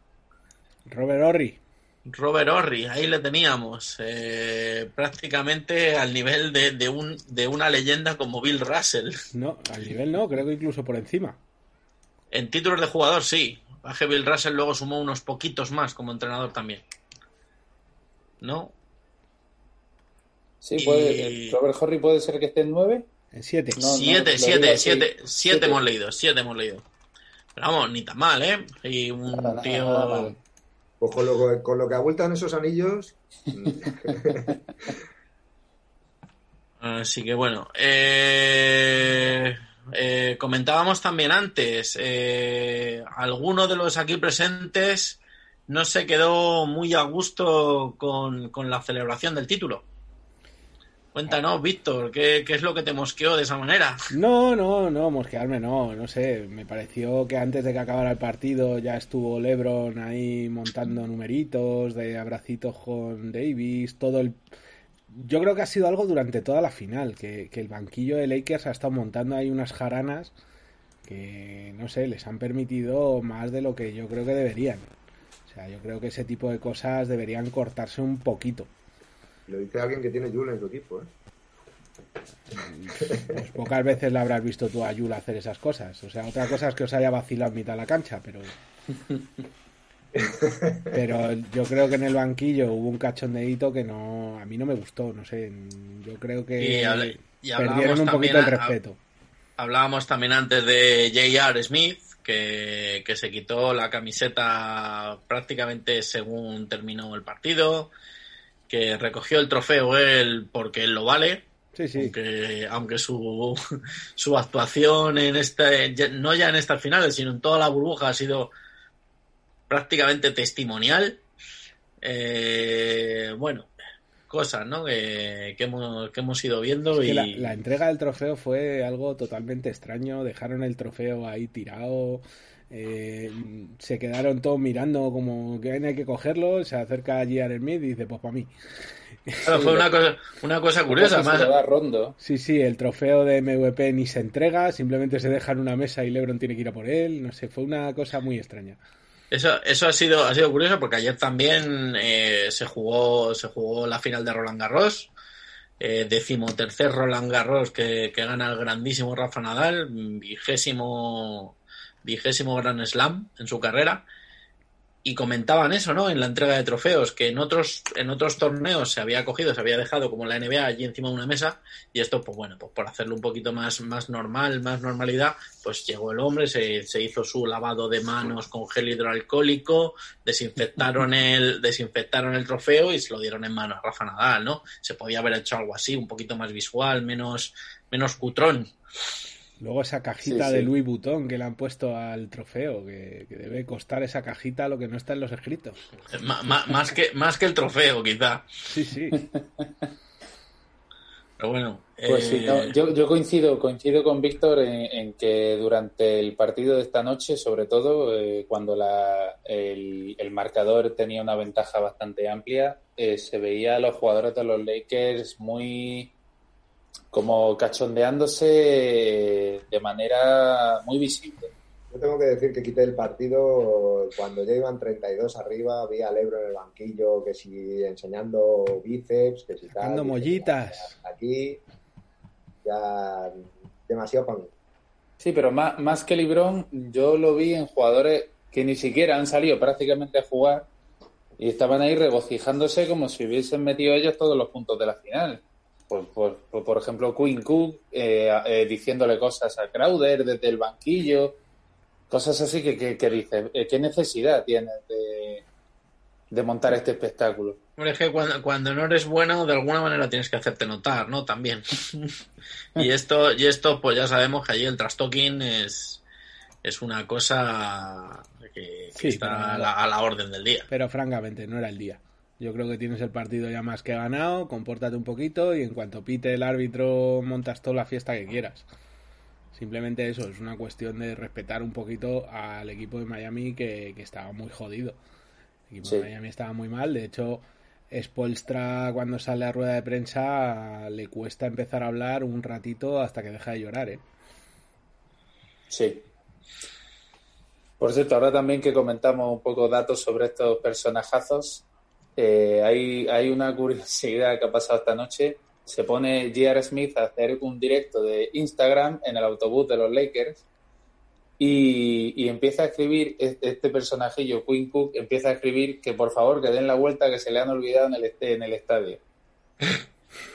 Robert Horry. Robert Horry, ahí le teníamos, eh, prácticamente al nivel de, de, un, de una leyenda como Bill Russell. No, al nivel no, creo que incluso por encima. En títulos de jugador sí, Baje Bill Russell luego sumó unos poquitos más como entrenador también. ¿No? Sí, puede, Robert Horry puede ser que esté en 9. En 7. No, siete, 7, 7, 7 hemos leído, 7 hemos leído. Pero vamos, ni tan mal, ¿eh? Y un nada, tío... Nada, nada, pues con lo, con lo que abultan esos anillos. Así que bueno. Eh, eh, comentábamos también antes. Eh, alguno de los aquí presentes no se quedó muy a gusto con, con la celebración del título. Cuéntanos, Víctor, ¿qué, ¿qué, es lo que te mosqueó de esa manera? No, no, no, mosquearme no, no sé. Me pareció que antes de que acabara el partido ya estuvo Lebron ahí montando numeritos de abracitos con Davis, todo el... Yo creo que ha sido algo durante toda la final, que, que el banquillo de Lakers ha estado montando ahí unas jaranas que, no sé, les han permitido más de lo que yo creo que deberían. Sea, yo creo que ese tipo de cosas deberían cortarse un poquito. Lo dice alguien que tiene Yula en su equipo, ¿eh? Pues pocas veces la habrás visto tú a Yula hacer esas cosas. O sea, otra cosa es que os haya vacilado en mitad de la cancha, pero. Pero yo creo que en el banquillo hubo un cachondeíto que no. A mí no me gustó, no sé. Yo creo que. Y habl- y perdieron un poquito el respeto. Hablábamos también antes de J.R. Smith, que, que se quitó la camiseta prácticamente según terminó el partido, que recogió el trofeo él porque él lo vale, Sí, sí. aunque, aunque su, su actuación en este, no ya en estas finales, sino en toda la burbuja ha sido prácticamente testimonial. Eh, bueno, cosas, ¿no? Que, que hemos, que hemos ido viendo Es y la, la entrega del trofeo fue algo totalmente extraño. Dejaron el trofeo ahí tirado. eh, se quedaron todos mirando como que hay que cogerlo. Se acerca a J.R. Smith y dice: Pues para mí. Claro, fue una cosa, una cosa curiosa, más, Rondo. Sí, sí, el trofeo de MVP ni se entrega. Simplemente se deja en una mesa y LeBron tiene que ir a por él. No sé, fue una cosa muy extraña. Eso, eso ha sido, ha sido curioso porque ayer también eh, se jugó, se jugó la final de Roland Garros, eh, decimotercer Roland Garros que, que gana el grandísimo Rafa Nadal, vigésimo, vigésimo Grand Slam en su carrera. Y comentaban eso, ¿no? En la entrega de trofeos, que en otros, en otros torneos se había cogido, se había dejado como la NBA allí encima de una mesa, y esto, pues bueno, pues por hacerlo un poquito más, más normal, más normalidad, pues llegó el hombre, se, se hizo su lavado de manos con gel hidroalcohólico, desinfectaron el, desinfectaron el trofeo y se lo dieron en mano a Rafa Nadal, ¿no? Se podía haber hecho algo así, un poquito más visual, menos, menos cutrón. Luego esa cajita Sí, de. Louis Vuitton que le han puesto al trofeo, que, que debe costar esa cajita lo que no está en los escritos. Ma- más, que, más que el trofeo, quizá. Sí, sí. Pero bueno. Pues sí, eh, no, yo, yo coincido, coincido con Víctor en, en que durante el partido de esta noche, sobre todo eh, cuando la, el, el marcador tenía una ventaja bastante amplia, eh, se veía a los jugadores de los Lakers muy como cachondeándose de manera muy visible. Yo tengo que decir que quité el partido cuando ya iban 32 arriba, vi a Lebron en el banquillo, que si enseñando bíceps, que si tal. Sacando mollitas. "Ya, hasta Aquí, ya demasiado para mí. Sí, pero más, más que Librón, yo lo vi en jugadores que ni siquiera han salido prácticamente a jugar y estaban ahí regocijándose como si hubiesen metido ellos todos los puntos de la final. Por, por, por, por ejemplo, Quinn Cook eh, eh, diciéndole cosas a Crowder desde el banquillo, cosas así que, que, que dices, eh, ¿qué necesidad tienes de, de montar este espectáculo? Hombre, es que cuando, cuando no eres bueno, de alguna manera tienes que hacerte notar, ¿no? También. y esto, y esto, pues ya sabemos que allí el trash talking es, es una cosa que, que Sí, está a la, a la orden del día. Pero francamente, no era el día. Yo creo que tienes el partido ya más que ganado, compórtate un poquito y en cuanto pite el árbitro montas toda la fiesta que quieras. Simplemente eso, es una cuestión de respetar un poquito al equipo de Miami que, que estaba muy jodido. El equipo de Miami estaba muy mal, de hecho, Spolstra cuando sale a rueda de prensa le cuesta empezar a hablar un ratito hasta que deja de llorar, ¿eh? Sí. Por cierto, ahora también que comentamos un poco datos sobre estos personajazos, eh, hay, hay una curiosidad que ha pasado esta noche. Se pone J.R. Smith a hacer un directo de Instagram en el autobús de los Lakers y, empieza a escribir este personajillo, Quinn Cook, empieza a escribir que por favor que den la vuelta que se le han olvidado en el, en el estadio.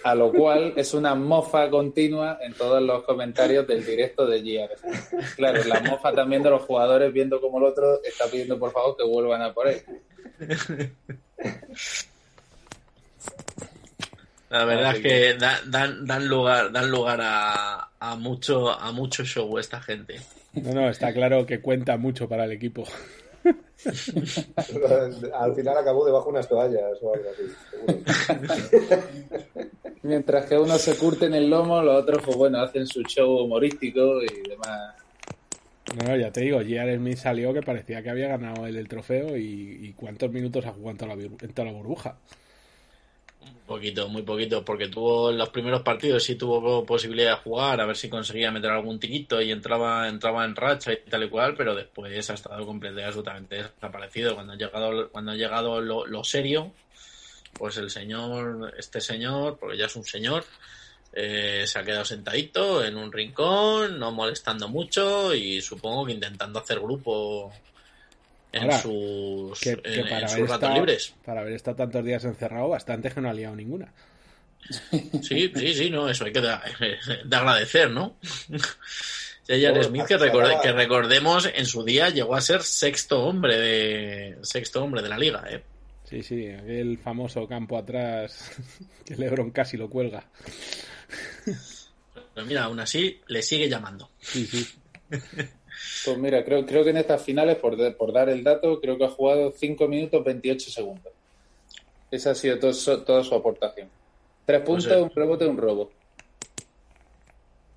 A lo cual es una mofa continua en todos los comentarios del directo de J.R. Claro, la mofa también de los jugadores viendo como el otro está pidiendo por favor que vuelvan a por él. La verdad es que dan, dan lugar, dan lugar a, a, mucho, a mucho show esta gente. No, no, está claro que cuenta mucho para el equipo. Al final acabó debajo de unas toallas o algo así. Mientras que uno se curte en el lomo, los otros, pues bueno, hacen su show humorístico y demás. No, ya te digo, J.R. Smith salió que parecía que había ganado el, trofeo y, cuántos minutos ha jugado en toda la, burbuja. Un poquito, muy poquito, porque tuvo los primeros partidos sí tuvo posibilidad de jugar, a ver si conseguía meter algún tiquito y entraba, entraba en racha y tal y cual, pero después ha estado completamente absolutamente desaparecido. Cuando ha llegado, cuando ha llegado lo, lo serio, pues el señor, este señor, porque ya es un señor, eh, se ha quedado sentadito en un rincón, no molestando mucho y supongo que intentando hacer grupo en sus, ratos libres. Para haber estado tantos días encerrado, bastante que no ha liado ninguna. Sí, sí, sí, no, eso hay que de, agradecer, ¿no? J.R. Smith, que, que, recordemos, en su día llegó a ser sexto hombre de sexto hombre de la liga, ¿eh? Sí, sí, aquel famoso campo atrás que Lebron casi lo cuelga. Pero mira, aún así le sigue llamando. Pues mira, creo, creo que en estas finales, por, por dar el dato, creo que ha jugado 5 minutos 28 segundos. Esa ha sido toda su aportación. Tres pues puntos, un rebote, un robo.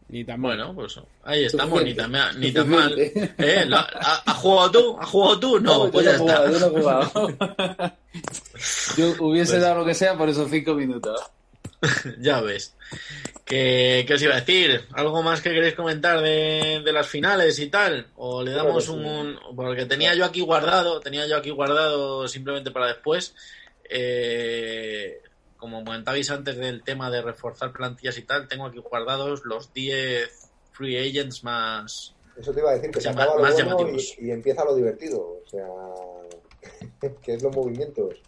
Ni tan bueno, pues ahí estamos, ni tan, ni tan mal. ¿Eh? ¿Ha, jugado tú? ¿Has jugado tú? No, pues ya está. yo, no he jugado. yo hubiese pues dado lo que sea por esos cinco minutos. ya ves. ¿Qué, os iba a decir? ¿Algo más que queréis comentar de, las finales y tal? ¿O le damos un, Porque tenía yo aquí guardado, tenía yo aquí guardado simplemente para después. Eh, como comentabais antes del tema de reforzar plantillas y tal, tengo aquí guardados los 10 free agents más. Eso te iba a decir, que se acaba lo bueno y, y, empieza lo divertido. O sea, que es los movimientos.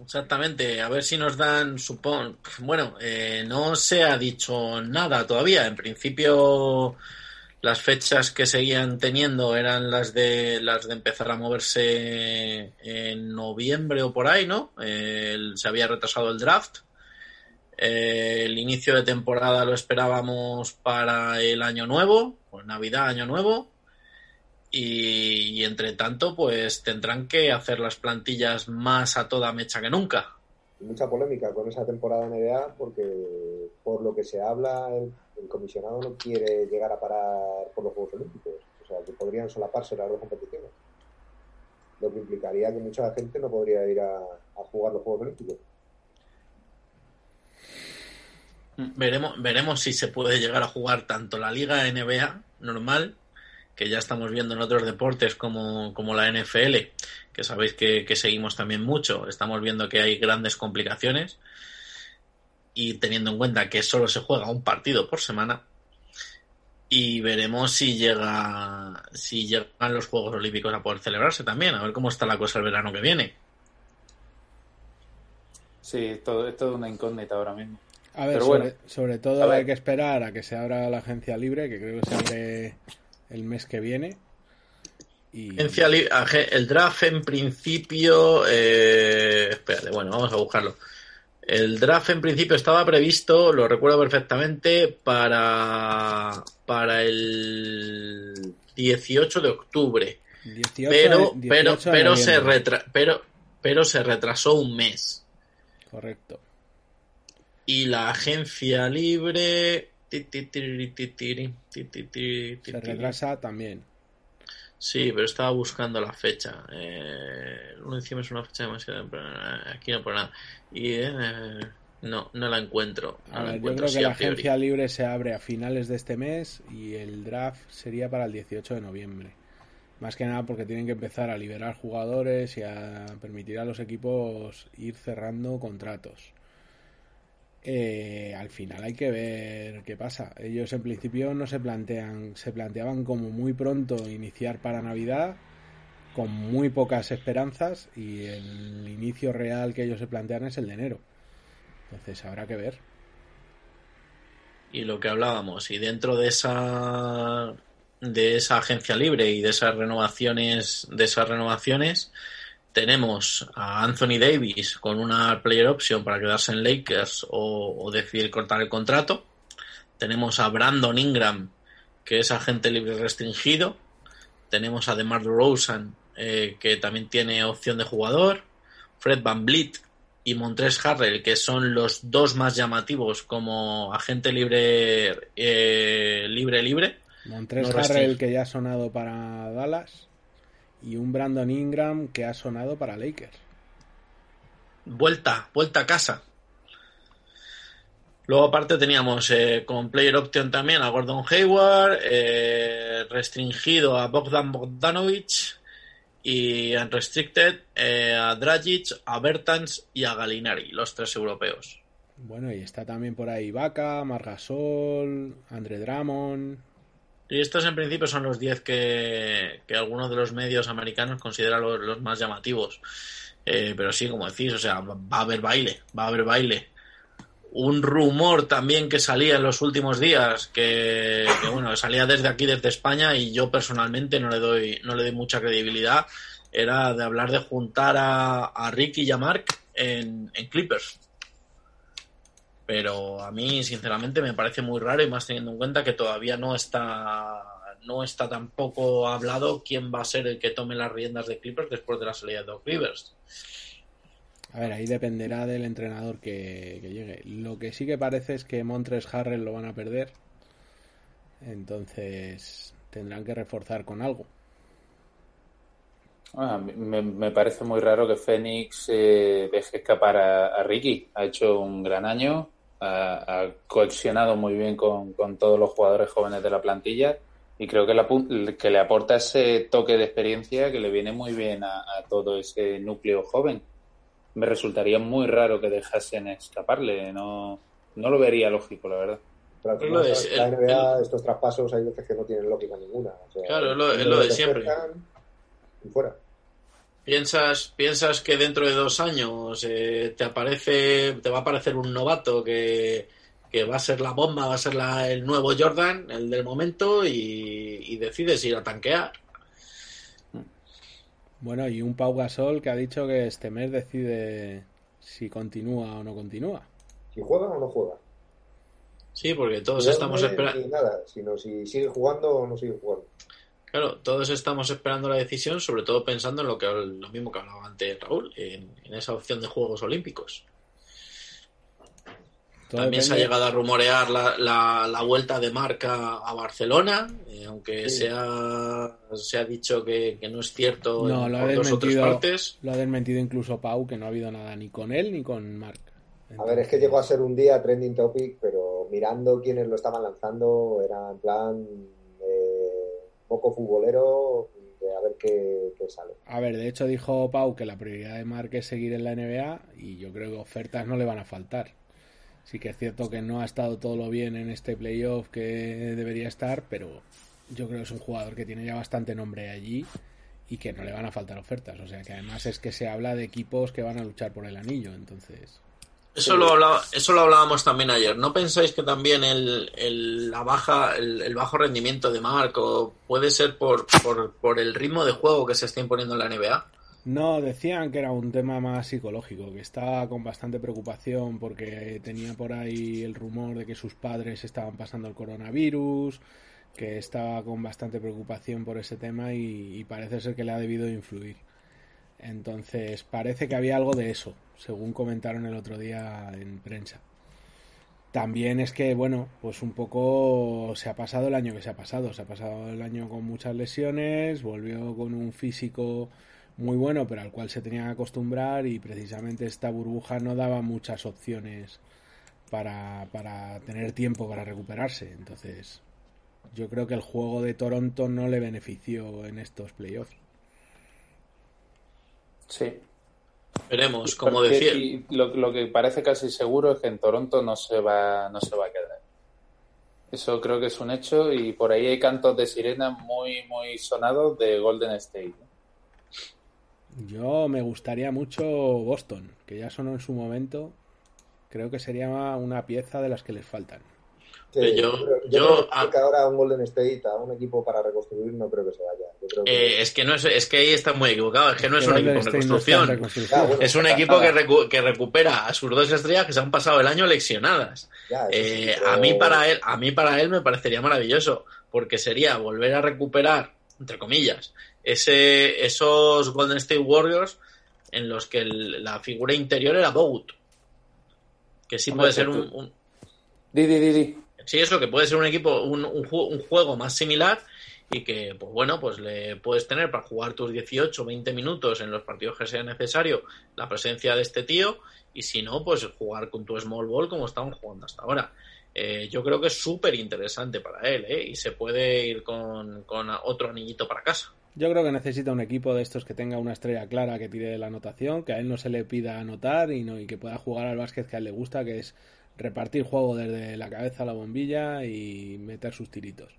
Exactamente, a ver si nos dan, supón, bueno, eh, no se ha dicho nada todavía. En principio, las fechas que seguían teniendo eran las de las de empezar a moverse en noviembre o por ahí, ¿no? se había retrasado el draft. Eh, el inicio de temporada lo esperábamos para el año nuevo, pues Navidad, año nuevo. Y, entre tanto, pues tendrán que hacer las plantillas más a toda mecha que nunca. Mucha polémica con esa temporada NBA porque por lo que se habla el, comisionado no quiere llegar a parar por los Juegos Olímpicos. O sea, que podrían solaparse las dos competiciones. Lo que implicaría que mucha gente no podría ir a, a jugar los Juegos Olímpicos. Veremos, veremos si se puede llegar a jugar tanto la Liga NBA normal que ya estamos viendo en otros deportes como, la NFL, que sabéis que, seguimos también mucho, estamos viendo que hay grandes complicaciones y teniendo en cuenta que solo se juega un partido por semana y veremos si llega si llegan los Juegos Olímpicos a poder celebrarse también, a ver cómo está la cosa el verano que viene. Sí, todo, es todo una incógnita ahora mismo. A ver, sobre, sobre, todo hay que esperar a que se abra la agencia libre, que creo que se abre el mes que viene. Y... El draft en principio... Eh, espérate, bueno, vamos a buscarlo. El draft en principio estaba previsto, lo recuerdo perfectamente, para, para el 18 de octubre. pero, pero, pero, se retra, pero, pero se retrasó un mes. Correcto. Y la agencia libre. Se retrasa también. Sí, pero estaba buscando la fecha. Eh, encima es una fecha demasiado. Aquí no pone nada. Y eh, no, no la encuentro. yo creo que la agencia libre se abre a finales de este mes y el draft sería para el 18 de noviembre. Más que nada porque tienen que empezar a liberar jugadores y a permitir a los equipos ir cerrando contratos. Eh, al final hay que ver qué pasa. Ellos en principio no se plantean, se planteaban como muy pronto iniciar para Navidad, con muy pocas esperanzas, y el inicio real que ellos se plantean es el de enero. Entonces habrá que ver. Y lo que hablábamos, y dentro de esa de esa agencia libre y de esas renovaciones, de esas renovaciones, tenemos a Anthony Davis con una player option para quedarse en Lakers o, decidir cortar el contrato. Tenemos a Brandon Ingram, que es agente libre restringido. Tenemos a DeMar DeRozan, eh, que también tiene opción de jugador. Fred Van Vliet, y Montres Harrell, que son los dos más llamativos como agente libre eh, libre libre. Montres Harrell que ya ha sonado para Dallas y un Brandon Ingram que ha sonado para Lakers. Vuelta, vuelta a casa. Luego aparte teníamos eh, con player option también a Gordon Hayward, eh, restringido a Bogdan Bogdanovich, y Unrestricted eh, a Dragic, a Bertans y a Galinari, los tres europeos. Bueno, y está también por ahí Vaca, Margasol, Andre Drummond. Y estos en principio son los 10 que, que algunos de los medios americanos consideran los, más llamativos. Eh, pero sí, como decís, o sea, va a haber baile, va a haber baile un rumor también que salía en los últimos días, que, bueno, salía desde aquí, desde España, y yo personalmente no le doy, no le doy mucha credibilidad, era de hablar de juntar a, a Ricky y a Mark en, Clippers. Pero a mí, sinceramente, me parece muy raro, y más teniendo en cuenta que todavía no está no está tampoco hablado quién va a ser el que tome las riendas de Clippers después de la salida de Doc Rivers. A ver, ahí dependerá del entrenador que, llegue. Lo que sí que parece es que Montres Harrell lo van a perder. Entonces tendrán que reforzar con algo. Ah, me, parece muy raro que Fénix eh, deje escapar a, Ricky. Ha hecho un gran año, ha, cohesionado muy bien con, todos los jugadores jóvenes de la plantilla y creo que, que le aporta ese toque de experiencia que le viene muy bien a todo ese núcleo joven me resultaría muy raro que dejasen escaparle. No, no lo vería lógico, la verdad. Pero la NBA, estos traspasos hay veces que no tienen lógica ninguna. claro, es lo, de siempre. Y fuera. ¿Piensas, piensas que dentro de dos años eh, te aparece, te va a aparecer un novato que, que va a ser la bomba, va a ser la, el nuevo Jordan, el del momento, y, y decides ir a tanquear? Bueno, y un Pau Gasol que ha dicho que este mes decide si continúa o no continúa. Si juega o no juega. Sí, porque todos estamos esperando. nada, sino si sigue jugando o no sigue jugando. Claro, todos estamos esperando la decisión, sobre todo pensando en lo que lo mismo que hablaba antes Raúl, en esa opción de Juegos Olímpicos. También se ha llegado a rumorear la, la, vuelta de marca a Barcelona, eh, aunque se, ha, se ha dicho que, no es cierto no, lo ha dos o tres partes. Lo ha desmentido incluso Pau, que no ha habido nada ni con él ni con Marc. A ver, es que llegó a ser un día trending topic, pero mirando quienes lo estaban lanzando, era en plan poco futbolero, de a ver qué, sale. A ver, de hecho dijo Pau que la prioridad de Marc es seguir en la NBA y yo creo que ofertas no le van a faltar. Sí que es cierto que no ha estado todo lo bien en este playoff que debería estar, pero yo creo que es un jugador que tiene ya bastante nombre allí y que no le van a faltar ofertas. O sea que además es que se habla de equipos que van a luchar por el anillo, entonces. Eso lo, hablaba, eso lo hablábamos también ayer. ¿No pensáis que también el, la baja, el, bajo rendimiento de Marco puede ser por, por, por el ritmo de juego que se está imponiendo en la NBA? No, decían que era un tema más psicológico, que estaba con bastante preocupación porque tenía por ahí el rumor de que sus padres estaban pasando el coronavirus, que estaba con bastante preocupación por ese tema y, parece ser que le ha debido influir. Entonces parece que había algo de eso, según comentaron el otro día en prensa. También es que, bueno, pues un poco se ha pasado el año que se ha pasado. Se ha pasado el año con muchas lesiones, volvió con un físico muy bueno, pero al cual se tenía que acostumbrar y precisamente esta burbuja no daba muchas opciones para, para tener tiempo para recuperarse. Entonces, yo creo que el juego de Toronto no le benefició en estos playoffs. Sí. Veremos, como Porque- decía. y lo, lo que parece casi seguro es que en Toronto no se va, no se va a quedar. Eso creo que es un hecho y por ahí hay cantos de sirena muy, muy sonados de Golden State. Yo me gustaría mucho Boston, que ya sonó en su momento. Creo que sería una pieza de las que les faltan. Sí, yo- creo- yo- creo que ahora un Golden State, a un equipo para reconstruir, no creo que se vaya. Yo creo que- Eh, es que no es, es que ahí está muy equivocado, es que no es Que un Golden equipo en reconstrucción. Es un equipo que, recu- que recupera a sus dos estrellas que se han pasado el año ya, sí, Eh, pero- a mí para él, a mí para él me parecería maravilloso, porque sería volver a recuperar, entre comillas, ese, esos Golden State Warriors en los que el- la figura interior era Bogut. Que sí Hombre, puede ser un, un- Di, di, di, di. Sí eso, que puede ser un equipo, un, un un juego más similar y que, pues bueno, pues le puedes tener para jugar tus 18 20 minutos en los partidos que sea necesario la presencia de este tío y si no, pues jugar con tu small ball como estaban jugando hasta ahora. Eh, yo creo que es súper interesante para él ¿eh? y se puede ir con, con otro anillito para casa. Yo creo que necesita un equipo de estos que tenga una estrella clara que tire de la anotación, que a él no se le pida anotar y, no, y que pueda jugar al básquet que a él le gusta, que es repartir juego desde la cabeza a la bombilla y meter sus tiritos.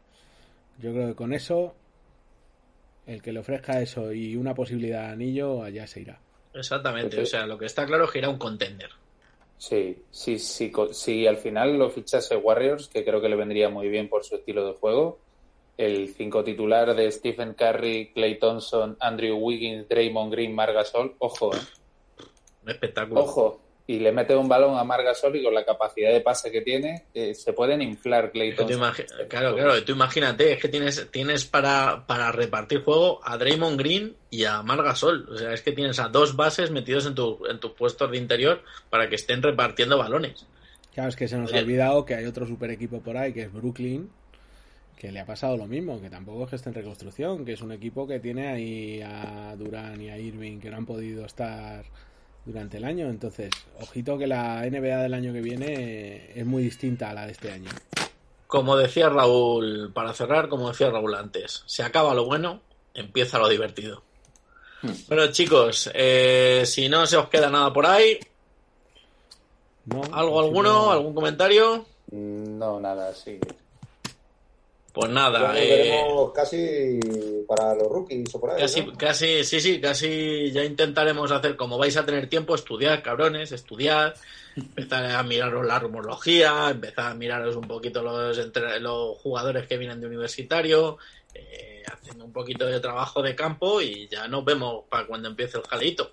Yo creo que con eso, el que le ofrezca eso y una posibilidad de anillo, allá se irá. Exactamente, Perfecto. o sea, lo que está claro es que era un contender. Sí, sí, sí, si al final lo fichase Warriors, que creo que le vendría muy bien por su estilo de juego, el cinco titular de Stephen Curry, Clay Thompson, Andrew Wiggins, Draymond Green, Margasol, ojo, eh, Un espectáculo. ojo, y le mete un balón a Margasol y con la capacidad de pase que tiene, eh, se pueden inflar Clay Es que tú Thompson. imagi- claro, claro, tú imagínate, es que tienes, tienes para, para repartir juego a Draymond Green y a Margasol. O sea, es que tienes a dos bases metidos en, tu, en tus puestos de interior para que estén repartiendo balones. Claro, es que se nos ha olvidado que hay otro super equipo por ahí, que es Brooklyn, que le ha pasado lo mismo, que tampoco es que esté en reconstrucción, que es un equipo que tiene ahí a Durán y a Irving que no han podido estar durante el año. Entonces, ojito que la NBA del año que viene es muy distinta a la de este año. Como decía Raúl, para cerrar, como decía Raúl antes, se acaba lo bueno, empieza lo divertido. Hmm. Bueno, chicos, eh, si no se os queda nada por ahí, ¿No? ¿algo En alguno? ¿Algún comentario? No, nada, sí. Pues nada, eh, veremos casi para los rookies o por ahí. Casi, ¿no? casi, sí, sí, casi ya intentaremos hacer, como vais a tener tiempo, estudiar, cabrones, estudiar, empezar a miraros la rumorología, empezar a miraros un poquito los, entre, los jugadores que vienen de universitario, eh, haciendo un poquito de trabajo de campo y ya nos vemos para cuando empiece el jaleito.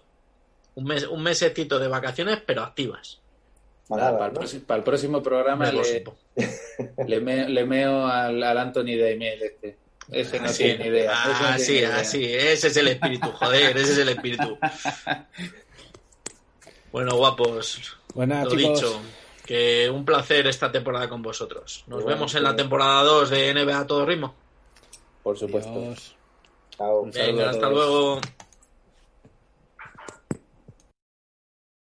Un mes, un mesecito de vacaciones, pero activas. Para, el ¿no? próximo, para el próximo programa le, le, me- le meo al, al Anthony Daimiel este. Ese no Así, tiene ni idea. no así, tiene ni idea. así, ese es el espíritu, joder, ese es el espíritu. Bueno, guapos, nada, Lo chicos, dicho, que un placer esta temporada con vosotros. Nos vemos en la temporada 2 de NBA a todo ritmo. Por supuesto. Chao. Venga, hasta luego.